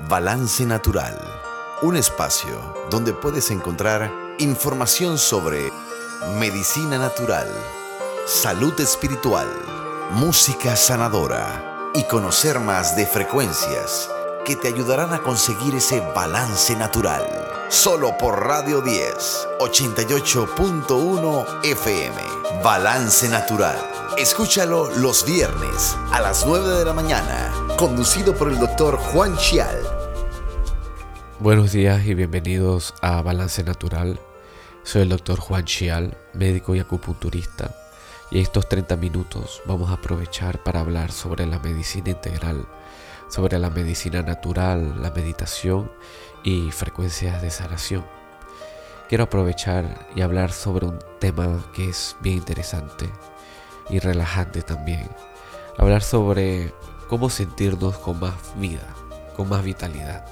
Balance Natural, un espacio donde puedes encontrar información sobre medicina natural, salud espiritual, música sanadora y conocer más de frecuencias que te ayudarán a conseguir ese balance natural. Solo por Radio 10, 88.1 FM. Balance Natural. Escúchalo los viernes a las 9 de la mañana, conducido por el doctor Juan Chial. Buenos días y bienvenidos a Balance Natural. Soy el doctor Juan Chial, médico y acupunturista. Y estos 30 minutos vamos a aprovechar para hablar sobre la medicina integral sobre la medicina natural, la meditación y frecuencias de sanación. Quiero aprovechar y hablar sobre un tema que es bien interesante y relajante también. Hablar sobre cómo sentirnos con más vida, con más vitalidad.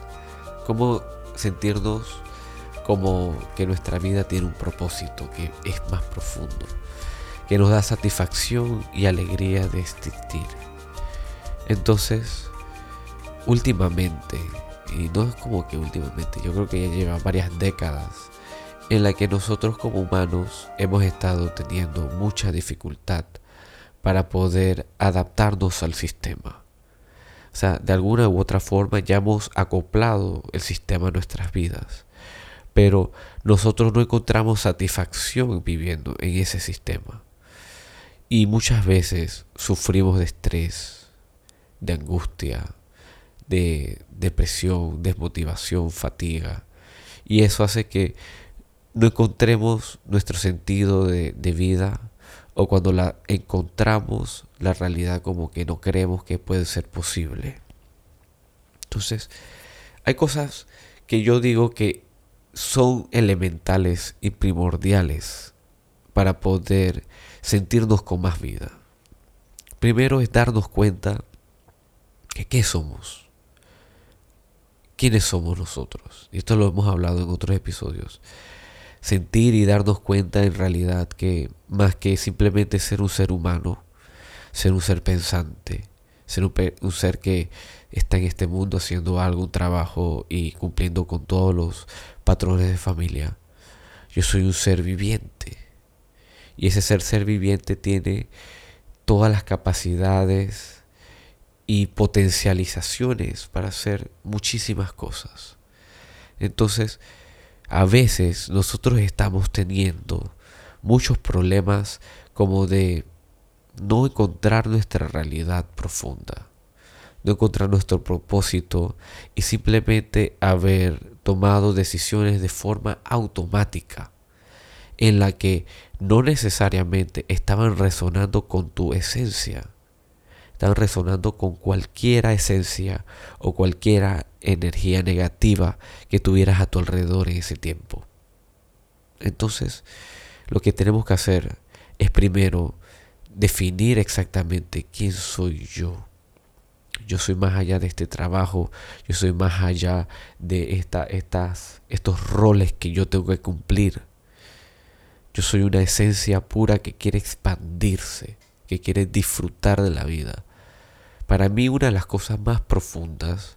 Cómo sentirnos como que nuestra vida tiene un propósito que es más profundo, que nos da satisfacción y alegría de existir. Entonces, últimamente, y no es como que últimamente, yo creo que ya lleva varias décadas en la que nosotros como humanos hemos estado teniendo mucha dificultad para poder adaptarnos al sistema. O sea, de alguna u otra forma ya hemos acoplado el sistema a nuestras vidas, pero nosotros no encontramos satisfacción viviendo en ese sistema. Y muchas veces sufrimos de estrés, de angustia, de depresión, desmotivación, fatiga. Y eso hace que no encontremos nuestro sentido de, vida o cuando la encontramos, la realidad como que no creemos que puede ser posible. Entonces, hay cosas que yo digo que son elementales y primordiales para poder sentirnos con más vida. Primero es darnos cuenta que qué somos quiénes somos nosotros. Y esto lo hemos hablado en otros episodios. Sentir y darnos cuenta en realidad que más que simplemente ser un ser humano, ser un ser pensante, ser un, ser que está en este mundo haciendo algo, un trabajo y cumpliendo con todos los patrones de familia. Yo soy un ser viviente. Y ese ser ser viviente tiene todas las capacidades, y potencializaciones para hacer muchísimas cosas. Entonces, a veces nosotros estamos teniendo muchos problemas como de no encontrar nuestra realidad profunda, no encontrar nuestro propósito y simplemente haber tomado decisiones de forma automática en la que no necesariamente estaban resonando con tu esencia están resonando con cualquiera esencia o cualquiera energía negativa que tuvieras a tu alrededor en ese tiempo. Entonces, lo que tenemos que hacer es primero definir exactamente quién soy yo. Yo soy más allá de este trabajo, yo soy más allá de esta, estas, estos roles que yo tengo que cumplir. Yo soy una esencia pura que quiere expandirse, que quiere disfrutar de la vida. Para mí una de las cosas más profundas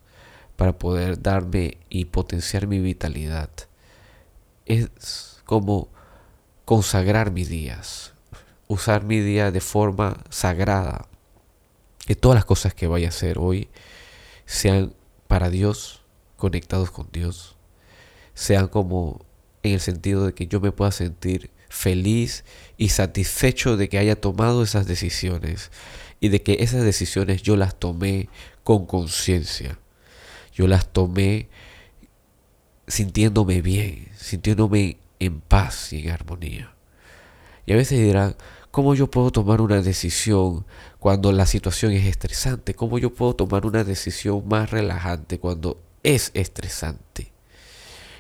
para poder darme y potenciar mi vitalidad es como consagrar mis días, usar mi día de forma sagrada, que todas las cosas que vaya a hacer hoy sean para Dios, conectados con Dios, sean como en el sentido de que yo me pueda sentir feliz y satisfecho de que haya tomado esas decisiones y de que esas decisiones yo las tomé con conciencia. Yo las tomé sintiéndome bien, sintiéndome en paz y en armonía. Y a veces dirán, ¿cómo yo puedo tomar una decisión cuando la situación es estresante? ¿Cómo yo puedo tomar una decisión más relajante cuando es estresante?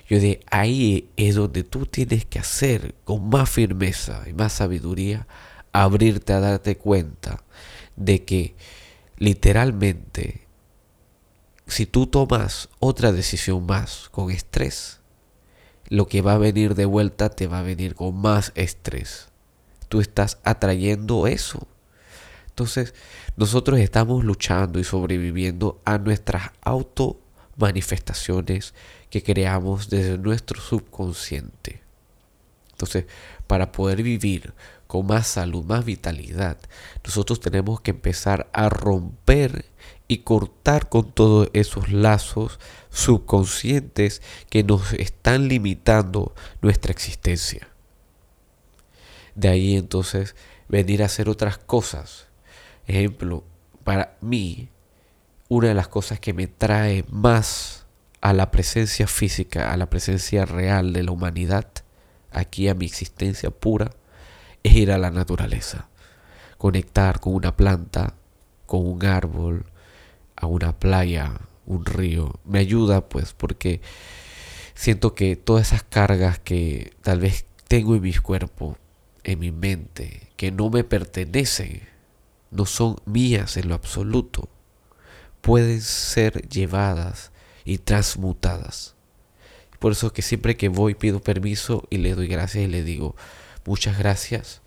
Yo de ahí es donde tú tienes que hacer con más firmeza y más sabiduría, abrirte a darte cuenta de que literalmente si tú tomas otra decisión más con estrés, lo que va a venir de vuelta te va a venir con más estrés. Tú estás atrayendo eso. Entonces, nosotros estamos luchando y sobreviviendo a nuestras auto manifestaciones que creamos desde nuestro subconsciente. Entonces, para poder vivir con más salud, más vitalidad, nosotros tenemos que empezar a romper y cortar con todos esos lazos subconscientes que nos están limitando nuestra existencia. De ahí entonces venir a hacer otras cosas. Ejemplo, para mí, una de las cosas que me trae más a la presencia física, a la presencia real de la humanidad, aquí a mi existencia pura, es ir a la naturaleza. Conectar con una planta, con un árbol, a una playa, un río. Me ayuda pues porque siento que todas esas cargas que tal vez tengo en mi cuerpo, en mi mente, que no me pertenecen, no son mías en lo absoluto, pueden ser llevadas y transmutadas. Por eso que siempre que voy pido permiso y le doy gracias y le digo, muchas gracias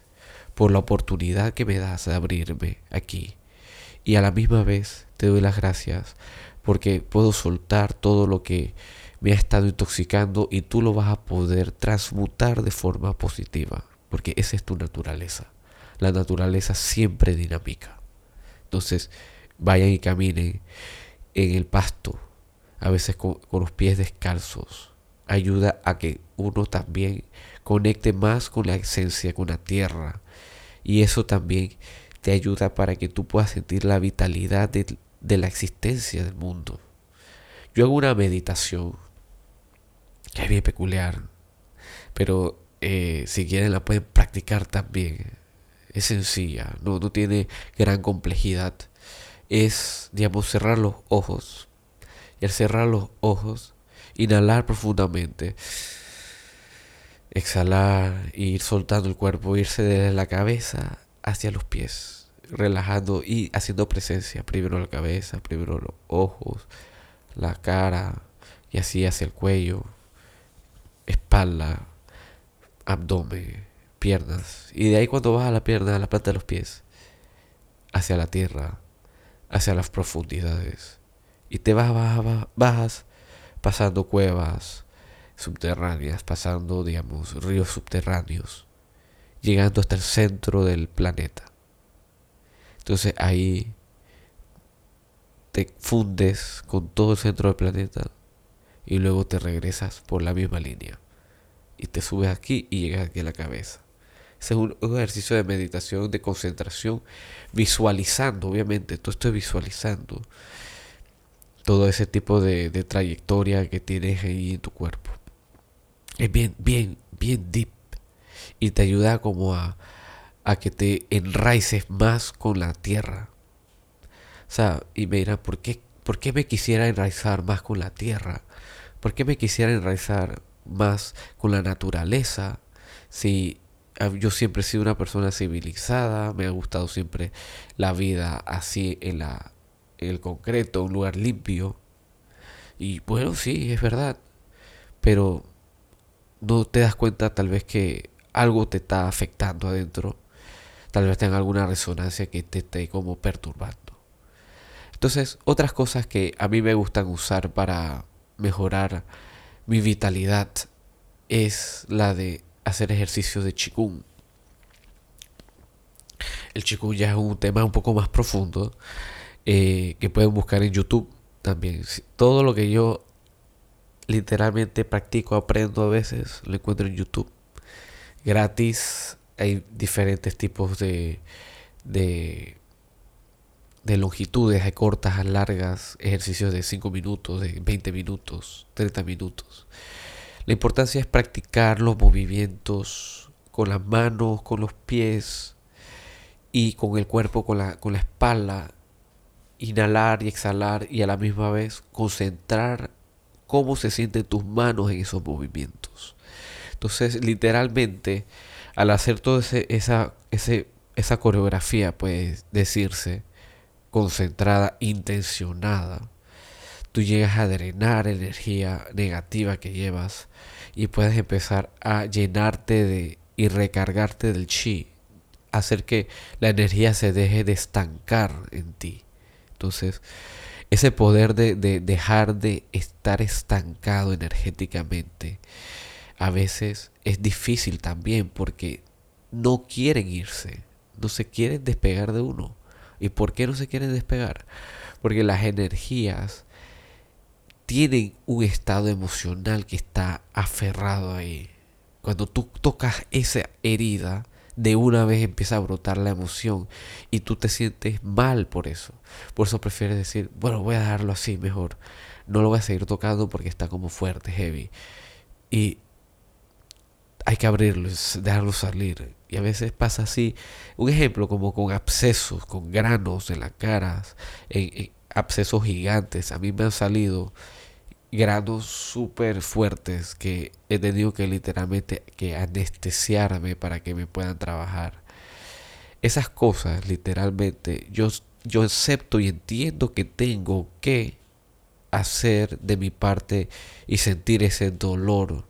por la oportunidad que me das de abrirme aquí. Y a la misma vez te doy las gracias porque puedo soltar todo lo que me ha estado intoxicando y tú lo vas a poder transmutar de forma positiva, porque esa es tu naturaleza. La naturaleza siempre dinámica. Entonces, vayan y caminen en el pasto, a veces con, los pies descalzos. Ayuda a que uno también conecte más con la esencia, con la tierra. Y eso también te ayuda para que tú puedas sentir la vitalidad de, la existencia del mundo. Yo hago una meditación que es bien peculiar, pero eh, si quieren la pueden practicar también. Es sencilla, no, no tiene gran complejidad. Es, digamos, cerrar los ojos. Y al cerrar los ojos, inhalar profundamente. Exhalar e ir soltando el cuerpo, irse desde la cabeza hacia los pies, relajando y haciendo presencia. Primero la cabeza, primero los ojos, la cara y así hacia el cuello, espalda, abdomen, piernas. Y de ahí cuando vas a la pierna, a la planta de los pies, hacia la tierra, hacia las profundidades. Y te vas, vas, vas pasando cuevas subterráneas, pasando, digamos, ríos subterráneos llegando hasta el centro del planeta. Entonces ahí te fundes con todo el centro del planeta y luego te regresas por la misma línea. Y te subes aquí y llegas aquí a la cabeza. Ese es un, ejercicio de meditación, de concentración, visualizando, obviamente, todo estoy visualizando todo ese tipo de, trayectoria que tienes ahí en tu cuerpo. Es bien, bien, bien deep y te ayuda como a, a que te enraices más con la tierra. O sea, y me ¿por qué, ¿por qué me quisiera enraizar más con la tierra? ¿Por qué me quisiera enraizar más con la naturaleza? Si yo siempre he sido una persona civilizada, me ha gustado siempre la vida así en, la, el concreto, un lugar limpio. Y bueno, sí, es verdad. Pero no te das cuenta tal vez que algo te está afectando adentro. Tal vez tenga alguna resonancia que te esté como perturbando. Entonces, otras cosas que a mí me gustan usar para mejorar mi vitalidad es la de hacer ejercicio de chikung. El chikung ya es un tema un poco más profundo eh, que pueden buscar en YouTube también. Todo lo que yo literalmente practico, aprendo a veces, lo encuentro en YouTube gratis. Hay diferentes tipos de, de, de longitudes, hay cortas, largas, ejercicios de 5 minutos, de 20 minutos, 30 minutos. La importancia es practicar los movimientos con las manos, con los pies y con el cuerpo, con la, con la espalda. Inhalar y exhalar y a la misma vez concentrar cómo se sienten tus manos en esos movimientos. Entonces, literalmente, al hacer toda esa, esa coreografía, puede decirse, concentrada, intencionada, tú llegas a drenar energía negativa que llevas y puedes empezar a llenarte de y recargarte del chi, hacer que la energía se deje de estancar en ti. Entonces, ese poder de, de dejar de estar estancado energéticamente, a veces es difícil también porque no quieren irse, no se quieren despegar de uno. ¿Y por qué no se quieren despegar? Porque las energías tienen un estado emocional que está aferrado ahí. Cuando tú tocas esa herida, de una vez empieza a brotar la emoción y tú te sientes mal por eso. Por eso prefieres decir, bueno, voy a dejarlo así mejor. No lo voy a seguir tocando porque está como fuerte, heavy. Y hay que abrirlo, dejarlo salir. Y a veces pasa así. Un ejemplo como con abscesos, con granos en las caras, abscesos gigantes. A mí me han salido granos súper fuertes que he tenido que literalmente que anestesiarme para que me puedan trabajar. Esas cosas, literalmente, yo, yo acepto y entiendo que tengo que hacer de mi parte y sentir ese dolor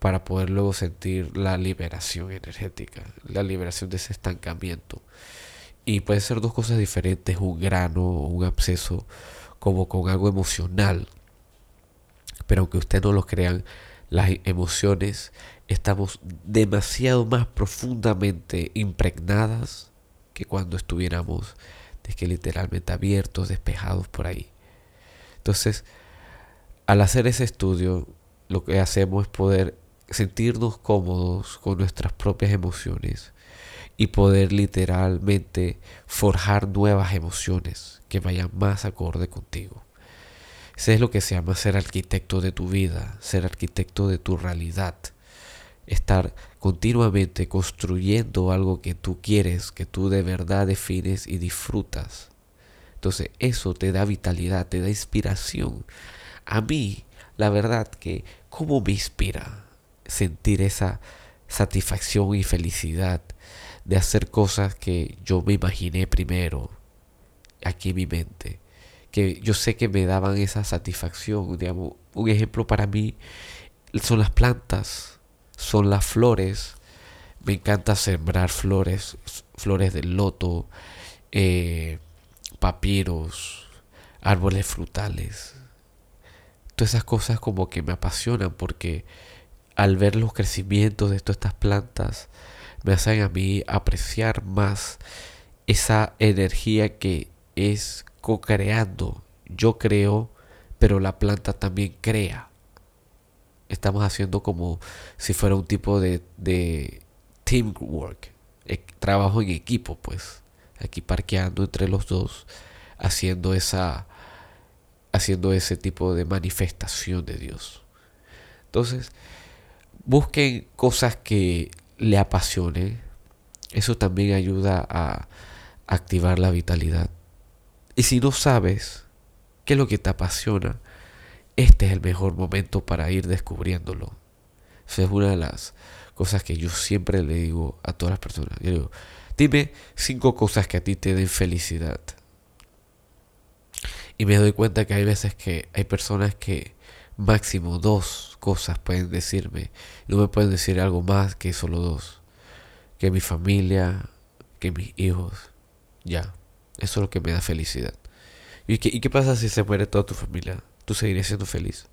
para poder luego sentir la liberación energética, la liberación de ese estancamiento. Y puede ser dos cosas diferentes, un grano o un absceso, como con algo emocional. Pero aunque ustedes no lo crean, las emociones estamos demasiado más profundamente impregnadas que cuando estuviéramos que literalmente abiertos, despejados por ahí. Entonces, al hacer ese estudio, lo que hacemos es poder sentirnos cómodos con nuestras propias emociones y poder literalmente forjar nuevas emociones que vayan más acorde contigo. Ese es lo que se llama ser arquitecto de tu vida, ser arquitecto de tu realidad. Estar continuamente construyendo algo que tú quieres, que tú de verdad defines y disfrutas. Entonces eso te da vitalidad, te da inspiración. A mí, la verdad que, ¿cómo me inspira? Sentir esa satisfacción y felicidad de hacer cosas que yo me imaginé primero aquí en mi mente, que yo sé que me daban esa satisfacción. Un ejemplo para mí son las plantas, son las flores. Me encanta sembrar flores, flores de loto, eh, papiros, árboles frutales. Todas esas cosas como que me apasionan porque al ver los crecimientos de todas estas plantas, me hacen a mí apreciar más esa energía que es co-creando. Yo creo, pero la planta también crea. Estamos haciendo como si fuera un tipo de, de teamwork, trabajo en equipo, pues. Aquí parqueando entre los dos, haciendo esa, haciendo ese tipo de manifestación de Dios. Entonces, busquen cosas que le apasionen. Eso también ayuda a activar la vitalidad. Y si no sabes qué es lo que te apasiona, este es el mejor momento para ir descubriéndolo. Esa es una de las cosas que yo siempre le digo a todas las personas. Digo, dime cinco cosas que a ti te den felicidad. Y me doy cuenta que hay veces que hay personas que máximo dos cosas pueden decirme. No me pueden decir algo más que solo dos. Que mi familia, que mis hijos. Ya. Eso es lo que me da felicidad. ¿Y qué, ¿Y qué pasa si se muere toda tu familia? ¿Tú seguirías siendo feliz?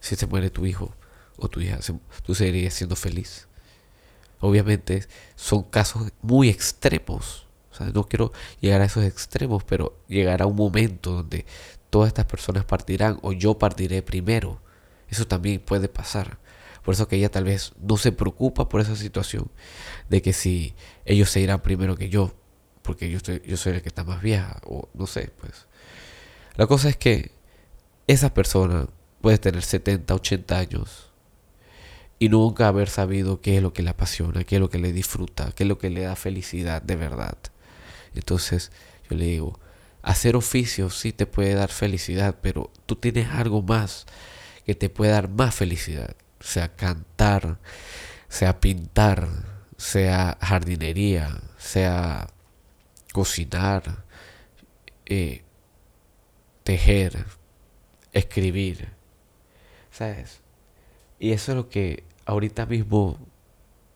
Si se muere tu hijo o tu hija, ¿tú seguirías siendo feliz? Obviamente son casos muy extremos. O sea, no quiero llegar a esos extremos, pero llegará un momento donde todas estas personas partirán o yo partiré primero. Eso también puede pasar. Por eso que ella tal vez no se preocupa por esa situación de que si ellos se irán primero que yo, porque yo, estoy, yo soy el que está más vieja, o no sé, pues. La cosa es que esa persona puede tener 70, 80 años y nunca haber sabido qué es lo que le apasiona, qué es lo que le disfruta, qué es lo que le da felicidad de verdad. Entonces yo le digo, Hacer oficios sí te puede dar felicidad, pero tú tienes algo más que te puede dar más felicidad. Sea cantar, sea pintar, sea jardinería, sea cocinar, eh, tejer, escribir. ¿Sabes? Y eso es lo que ahorita mismo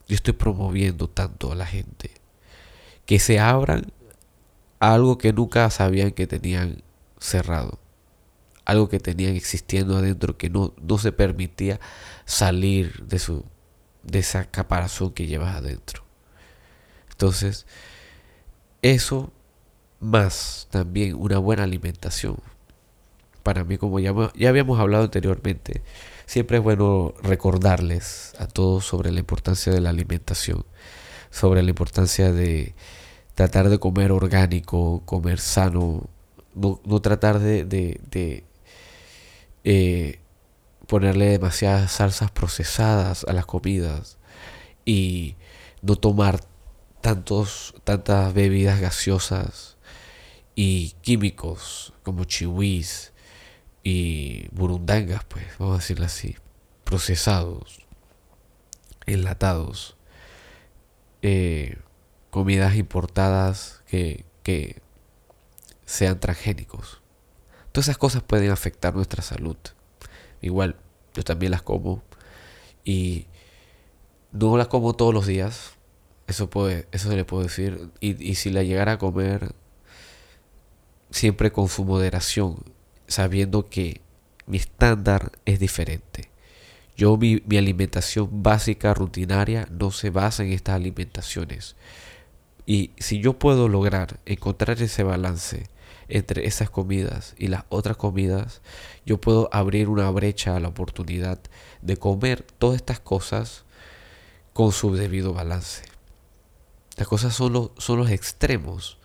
yo estoy promoviendo tanto a la gente. Que se abran algo que nunca sabían que tenían cerrado. algo que tenían existiendo adentro que no, no se permitía salir de, su, de esa caparazón que llevas adentro. Entonces, eso más también una buena alimentación. Para mí, como ya, ya habíamos hablado anteriormente, siempre es bueno recordarles a todos sobre la importancia de la alimentación, sobre la importancia de tratar de comer orgánico, comer sano, no, tratar de, de, eh, ponerle demasiadas salsas procesadas a las comidas y no tomar tantos, tantas bebidas gaseosas y químicos como chiwis y burundangas, pues, vamos a decirlo así, procesados, enlatados, eh, comidas importadas que, que sean transgénicos. Todas esas cosas pueden afectar nuestra salud. Igual, yo también las como y no las como todos los días, eso, puede, eso se le puedo decir. Y, si la llegara a comer, siempre con su moderación, sabiendo que mi estándar es diferente. Yo mi, mi, alimentación básica, rutinaria, no se basa en estas alimentaciones. Y si yo puedo lograr encontrar ese balance entre esas comidas y las otras comidas, yo puedo abrir una brecha a la oportunidad de comer todas estas cosas con su debido balance. Las cosas son, los extremos.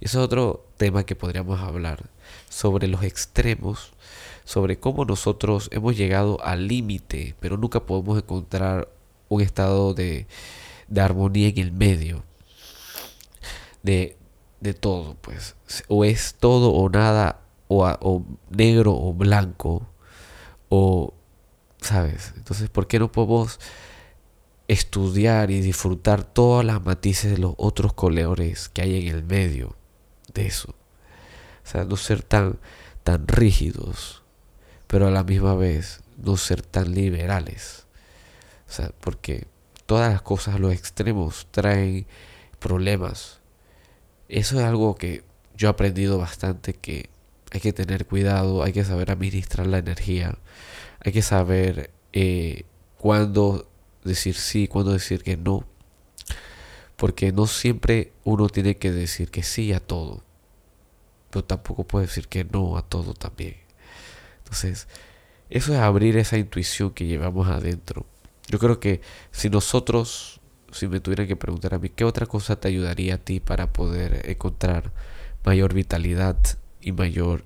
Y ese es otro tema que podríamos hablar sobre los extremos, sobre cómo nosotros hemos llegado al límite, pero nunca podemos encontrar un estado de, armonía en el medio. De, todo, pues. O es todo o nada, o, o negro o blanco, o, ¿sabes? Entonces, ¿por qué no podemos estudiar y disfrutar todas las matices de los otros colores que hay en el medio de eso. O sea, no ser tan, tan rígidos, pero a la misma vez no ser tan liberales. O sea, porque todas las cosas, los extremos, traen problemas. Eso es algo que yo he aprendido bastante que hay que tener cuidado, hay que saber administrar la energía, hay que saber eh, cuándo decir sí, cuando decir que no. Porque no siempre uno tiene que decir que sí a todo. Pero tampoco puede decir que no a todo también. Entonces, eso es abrir esa intuición que llevamos adentro. Yo creo que si nosotros, si me tuvieran que preguntar a mí, ¿qué otra cosa te ayudaría a ti para poder encontrar mayor vitalidad y mayor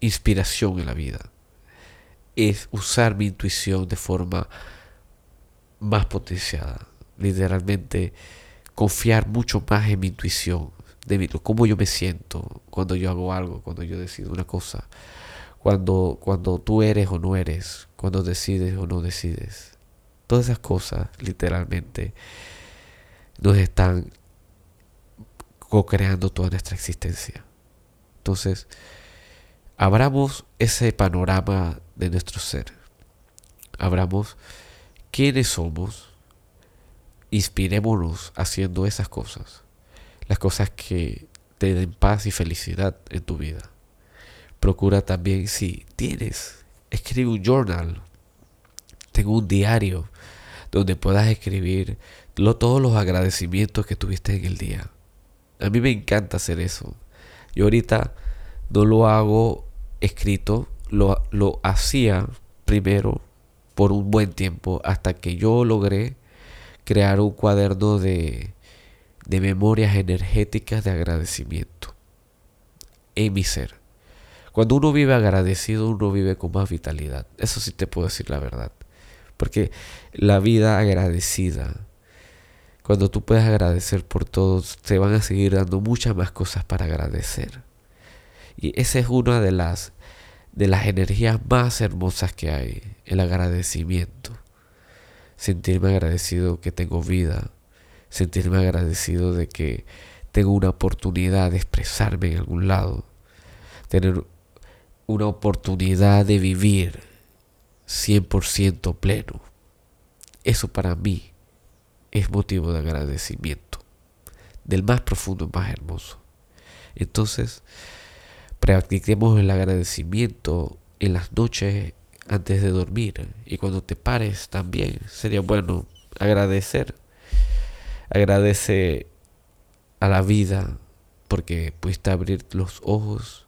inspiración en la vida? Es usar mi intuición de forma más potenciada. Literalmente confiar mucho más en mi intuición, de cómo yo me siento cuando yo hago algo, cuando yo decido una cosa, cuando, cuando tú eres o no eres, cuando decides o no decides. Todas esas cosas, literalmente, nos están co-creando toda nuestra existencia. Entonces, abramos ese panorama de nuestro ser. Abramos quiénes somos, inspirémonos haciendo esas cosas, las cosas que te den paz y felicidad en tu vida. Procura también, si tienes, escribe un journal, tengo un diario donde puedas escribir todos los agradecimientos que tuviste en el día. A mí me encanta hacer eso. Yo ahorita no lo hago escrito, lo, lo hacía primero por un buen tiempo hasta que yo logré crear un cuaderno de, de memorias energéticas de agradecimiento en mi ser. Cuando uno vive agradecido, uno vive con más vitalidad. Eso sí te puedo decir la verdad. Porque la vida agradecida, cuando tú puedes agradecer por todo, te van a seguir dando muchas más cosas para agradecer. Y esa es una de las de las energías más hermosas que hay, el agradecimiento. Sentirme agradecido que tengo vida, sentirme agradecido de que tengo una oportunidad de expresarme en algún lado, tener una oportunidad de vivir 100% pleno. Eso para mí es motivo de agradecimiento, del más profundo, más hermoso. Entonces, practiquemos el agradecimiento en las noches antes de dormir y cuando te pares también sería bueno agradecer. Agradece a la vida porque pudiste abrir los ojos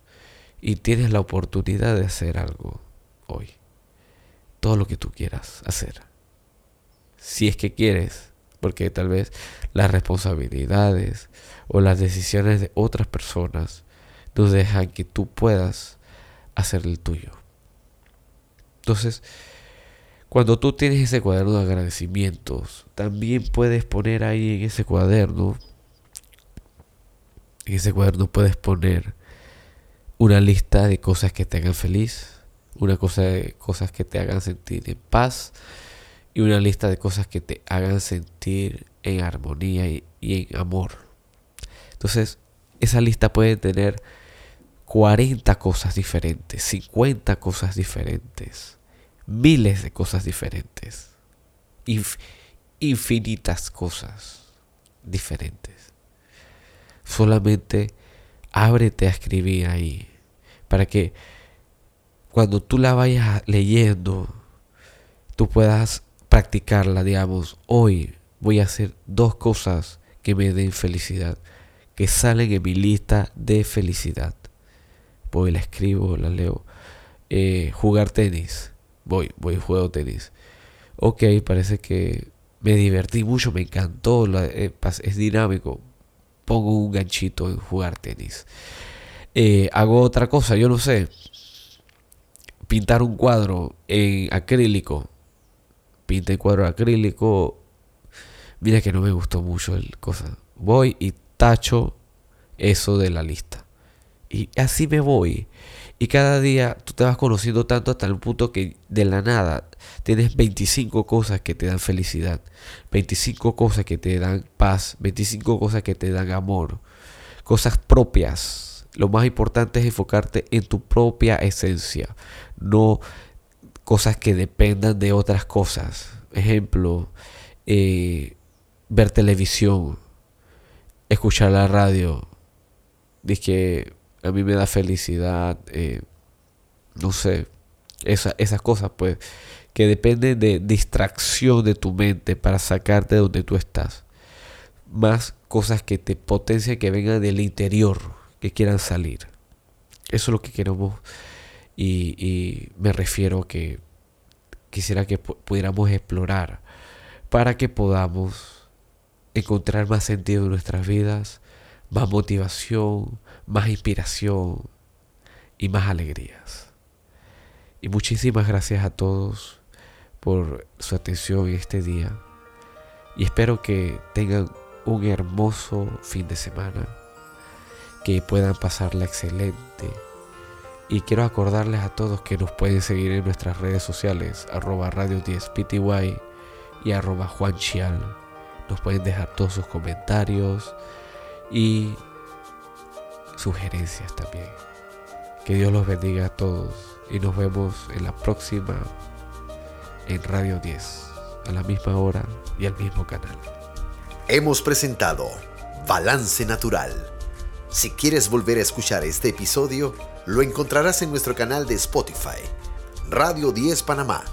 y tienes la oportunidad de hacer algo hoy. Todo lo que tú quieras hacer. Si es que quieres, porque tal vez las responsabilidades o las decisiones de otras personas no dejan que tú puedas hacer el tuyo. Entonces, cuando tú tienes ese cuaderno de agradecimientos, también puedes poner ahí en ese cuaderno, en ese cuaderno puedes poner una lista de cosas que te hagan feliz, una cosa de cosas que te hagan sentir en paz y una lista de cosas que te hagan sentir en armonía y, en amor. Entonces, esa lista puede tener 40 cosas diferentes, 50 cosas diferentes, miles de cosas diferentes, infinitas cosas diferentes. Solamente ábrete a escribir ahí para que cuando tú la vayas leyendo, tú puedas practicarla, digamos, hoy voy a hacer dos cosas que me den felicidad, que salen en mi lista de felicidad. Voy, la escribo, la leo. Eh, jugar tenis. Voy, voy, juego tenis. Ok, parece que me divertí mucho, me encantó, eh, es dinámico. Pongo un ganchito en jugar tenis. Eh, hago otra cosa, yo no sé. Pintar un cuadro en acrílico. Pinta el cuadro acrílico. Mira que no me gustó mucho el cosa. Voy y tacho eso de la lista. Y así me voy. Y cada día tú te vas conociendo tanto hasta el punto que de la nada tienes 25 cosas que te dan felicidad, 25 cosas que te dan paz, 25 cosas que te dan amor, cosas propias. Lo más importante es enfocarte en tu propia esencia, no cosas que dependan de otras cosas. Ejemplo, eh, ver televisión, escuchar la radio. Dice que a mí me da felicidad, eh, no sé, esa, esas cosas pues, que dependen de distracción de tu mente para sacarte de donde tú estás. Más cosas que te potencian, que vengan del interior, que quieran salir. Eso es lo que queremos y, me refiero que quisiera que pudiéramos explorar para que podamos encontrar más sentido en nuestras vidas, más motivación, más inspiración y más alegrías. Y muchísimas gracias a todos por su atención en este día. Y espero que tengan un hermoso fin de semana, que puedan pasarla excelente. Y quiero acordarles a todos que nos pueden seguir en nuestras redes sociales, arroba radio 10 pty y arroba Juan Nos pueden dejar todos sus comentarios y sugerencias también. Que Dios los bendiga a todos y nos vemos en la próxima en Radio 10, a la misma hora y al mismo canal. Hemos presentado Balance Natural. Si quieres volver a escuchar este episodio, lo encontrarás en nuestro canal de Spotify, Radio 10 Panamá.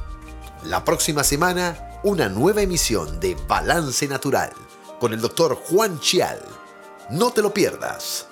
La próxima semana, una nueva emisión de Balance Natural con el doctor Juan Chial. No te lo pierdas.